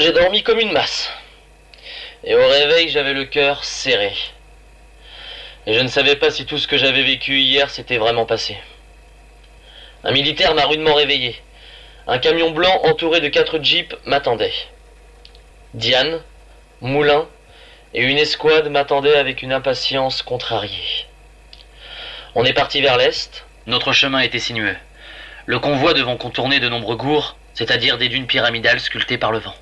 J'ai dormi comme une masse. Et au réveil, j'avais le cœur serré. Et je ne savais pas si tout ce que j'avais vécu hier s'était vraiment passé. Un militaire m'a rudement réveillé. Un camion blanc entouré de quatre jeeps m'attendait. Diane, Moulin et une escouade m'attendaient avec une impatience contrariée. On est parti vers l'est, notre chemin était sinueux. Le convoi devant contourner de nombreux gours, c'est-à-dire des dunes pyramidales sculptées par le vent.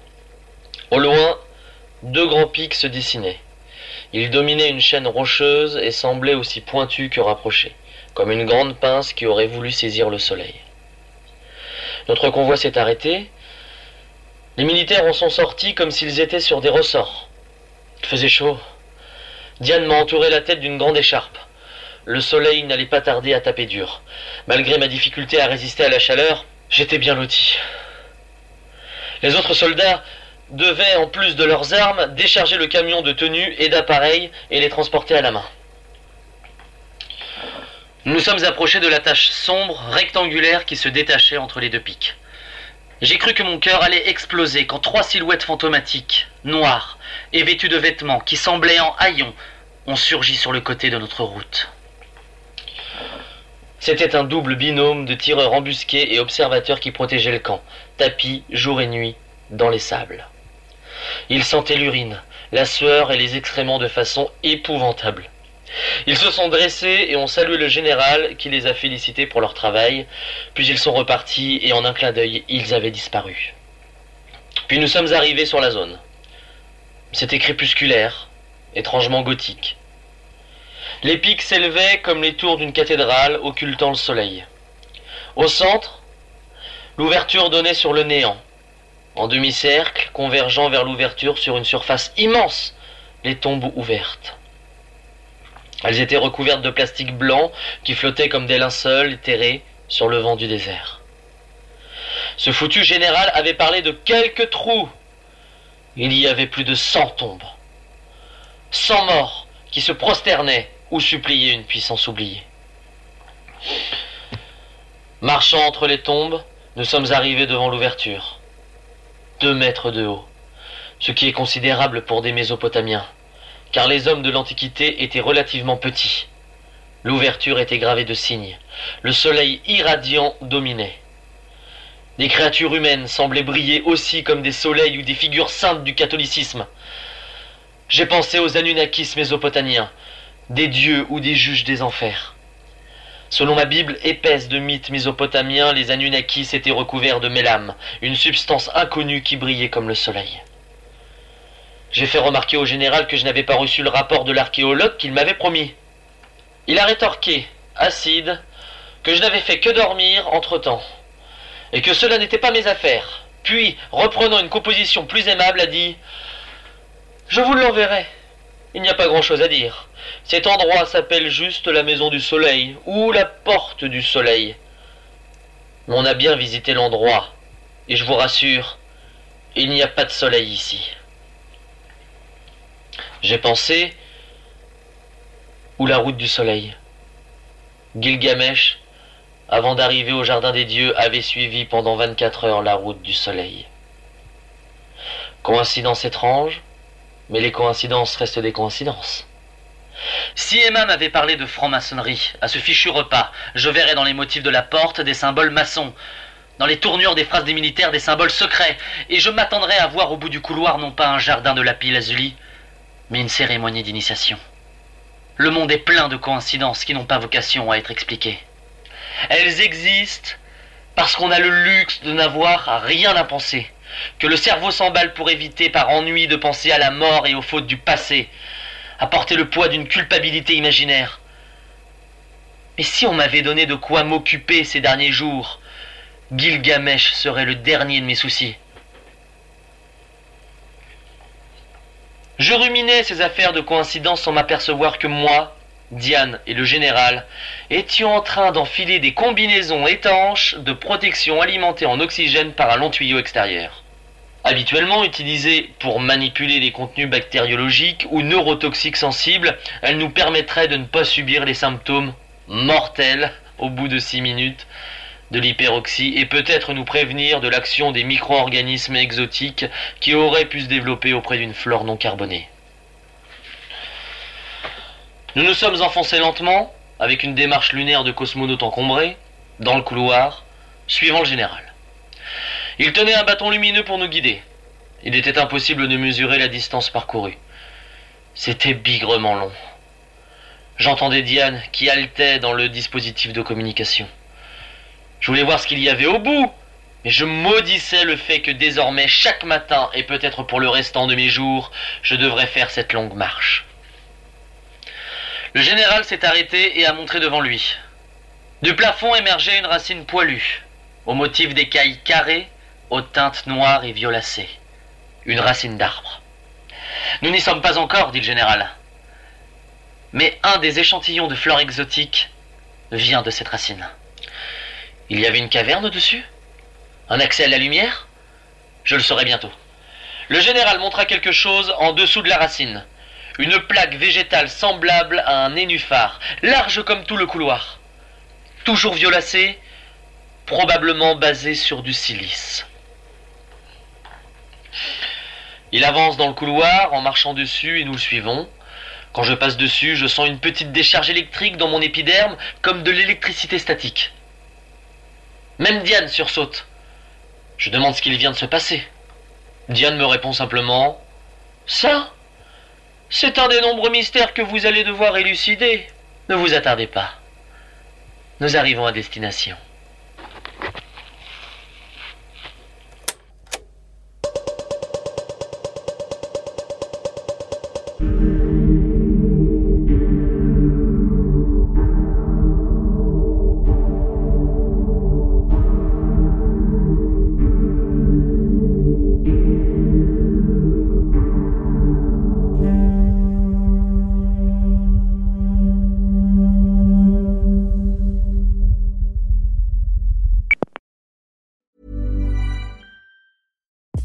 Au loin, deux grands pics se dessinaient. Ils dominaient une chaîne rocheuse et semblaient aussi pointus que rapprochés, comme une grande pince qui aurait voulu saisir le soleil. Notre convoi s'est arrêté. Les militaires en sont sortis comme s'ils étaient sur des ressorts. Il faisait chaud. Diane m'a entouré la tête d'une grande écharpe. Le soleil n'allait pas tarder à taper dur. Malgré ma difficulté à résister à la chaleur, j'étais bien loti. Les autres soldats devaient, en plus de leurs armes, décharger le camion de tenues et d'appareils et les transporter à la main. Nous sommes approchés de la tache sombre, rectangulaire qui se détachait entre les deux pics. J'ai cru que mon cœur allait exploser quand trois silhouettes fantomatiques, noires et vêtues de vêtements qui semblaient en haillons, ont surgi sur le côté de notre route. C'était un double binôme de tireurs embusqués et observateurs qui protégeaient le camp, tapis jour et nuit dans les sables. Ils sentaient l'urine, la sueur et les excréments de façon épouvantable. Ils se sont dressés et ont salué le général qui les a félicités pour leur travail, puis ils sont repartis et en un clin d'œil, ils avaient disparu. Puis nous sommes arrivés sur la zone. C'était crépusculaire, étrangement gothique. Les pics s'élevaient comme les tours d'une cathédrale occultant le soleil. Au centre, l'ouverture donnait sur le néant. En demi-cercle, convergeant vers l'ouverture sur une surface immense, les tombes ouvertes. Elles étaient recouvertes de plastique blanc qui flottait comme des linceuls éthérés sur le vent du désert. Ce foutu général avait parlé de quelques trous. Il y avait plus de cent tombes. Cent morts qui se prosternaient ou suppliaient une puissance oubliée. Marchant entre les tombes, nous sommes arrivés devant l'ouverture. Deux mètres de haut, ce qui est considérable pour des Mésopotamiens car les hommes de l'Antiquité étaient relativement petits. L'ouverture était gravée de signes. Le soleil irradiant dominait. Des créatures humaines semblaient briller aussi comme des soleils ou des figures saintes du catholicisme. J'ai pensé aux Anunnakis mésopotamiens, des dieux ou des juges des enfers. Selon ma Bible épaisse de mythes mésopotamiens, les Anunnakis étaient recouverts de mélam, une substance inconnue qui brillait comme le soleil. J'ai fait remarquer au général que je n'avais pas reçu le rapport de l'archéologue qu'il m'avait promis. Il a rétorqué, acide, que je n'avais fait que dormir entre-temps, et que cela n'était pas mes affaires. Puis, reprenant une composition plus aimable, a dit Je vous l'enverrai. Il n'y a pas grand-chose à dire. Cet endroit s'appelle juste la maison du soleil, ou la porte du soleil. On a bien visité l'endroit, et je vous rassure, il n'y a pas de soleil ici. J'ai pensé ou la route du soleil? Gilgamesh, avant d'arriver au jardin des dieux, avait suivi pendant 24 heures la route du soleil. Coïncidence étrange, mais les coïncidences restent des coïncidences. Si Emma m'avait parlé de franc-maçonnerie à ce fichu repas, je verrais dans les motifs de la porte des symboles maçons, dans les tournures des phrases des militaires des symboles secrets, et je m'attendrais à voir au bout du couloir non pas un jardin de lapis lazuli, mais une cérémonie d'initiation. Le monde est plein de coïncidences qui n'ont pas vocation à être expliquées. Elles existent parce qu'on a le luxe de n'avoir rien à penser, que le cerveau s'emballe pour éviter par ennui de penser à la mort et aux fautes du passé, à porter le poids d'une culpabilité imaginaire. Mais si on m'avait donné de quoi m'occuper ces derniers jours, Gilgamesh serait le dernier de mes soucis. Je ruminais ces affaires de coïncidence sans m'apercevoir que moi, Diane et le général étions en train d'enfiler des combinaisons étanches de protection alimentées en oxygène par un long tuyau extérieur. Habituellement utilisées pour manipuler les contenus bactériologiques ou neurotoxiques sensibles, elles nous permettraient de ne pas subir les symptômes mortels au bout de six minutes de l'hyperoxie et peut-être nous prévenir de l'action des micro-organismes exotiques qui auraient pu se développer auprès d'une flore non carbonée. Nous nous sommes enfoncés lentement, avec une démarche lunaire de cosmonautes encombrés, dans le couloir, suivant le général. Il tenait un bâton lumineux pour nous guider. Il était impossible de mesurer la distance parcourue. C'était bigrement long. J'entendais Diane qui haletait dans le dispositif de communication. Je voulais voir ce qu'il y avait au bout, mais je maudissais le fait que désormais, chaque matin, et peut-être pour le restant de mes jours, je devrais faire cette longue marche. Le général s'est arrêté et a montré devant lui. Du plafond émergeait une racine poilue, au motif d'écailles carrées, aux teintes noires et violacées. Une racine d'arbre. Nous n'y sommes pas encore, dit le général. Mais un des échantillons de flore exotique vient de cette racine. Il y avait une caverne dessus Un accès à la lumière? Je le saurai bientôt. Le général montra quelque chose en dessous de la racine. Une plaque végétale semblable à un nénuphar, large comme tout le couloir. Toujours violacée, probablement basée sur du silice. Il avance dans le couloir en marchant dessus et nous le suivons. Quand je passe dessus, je sens une petite décharge électrique dans mon épiderme comme de l'électricité statique. Même Diane sursaute. Je demande ce qu'il vient de se passer. Diane me répond simplement Ça C'est un des nombreux mystères que vous allez devoir élucider. Ne vous attardez pas. Nous arrivons à destination.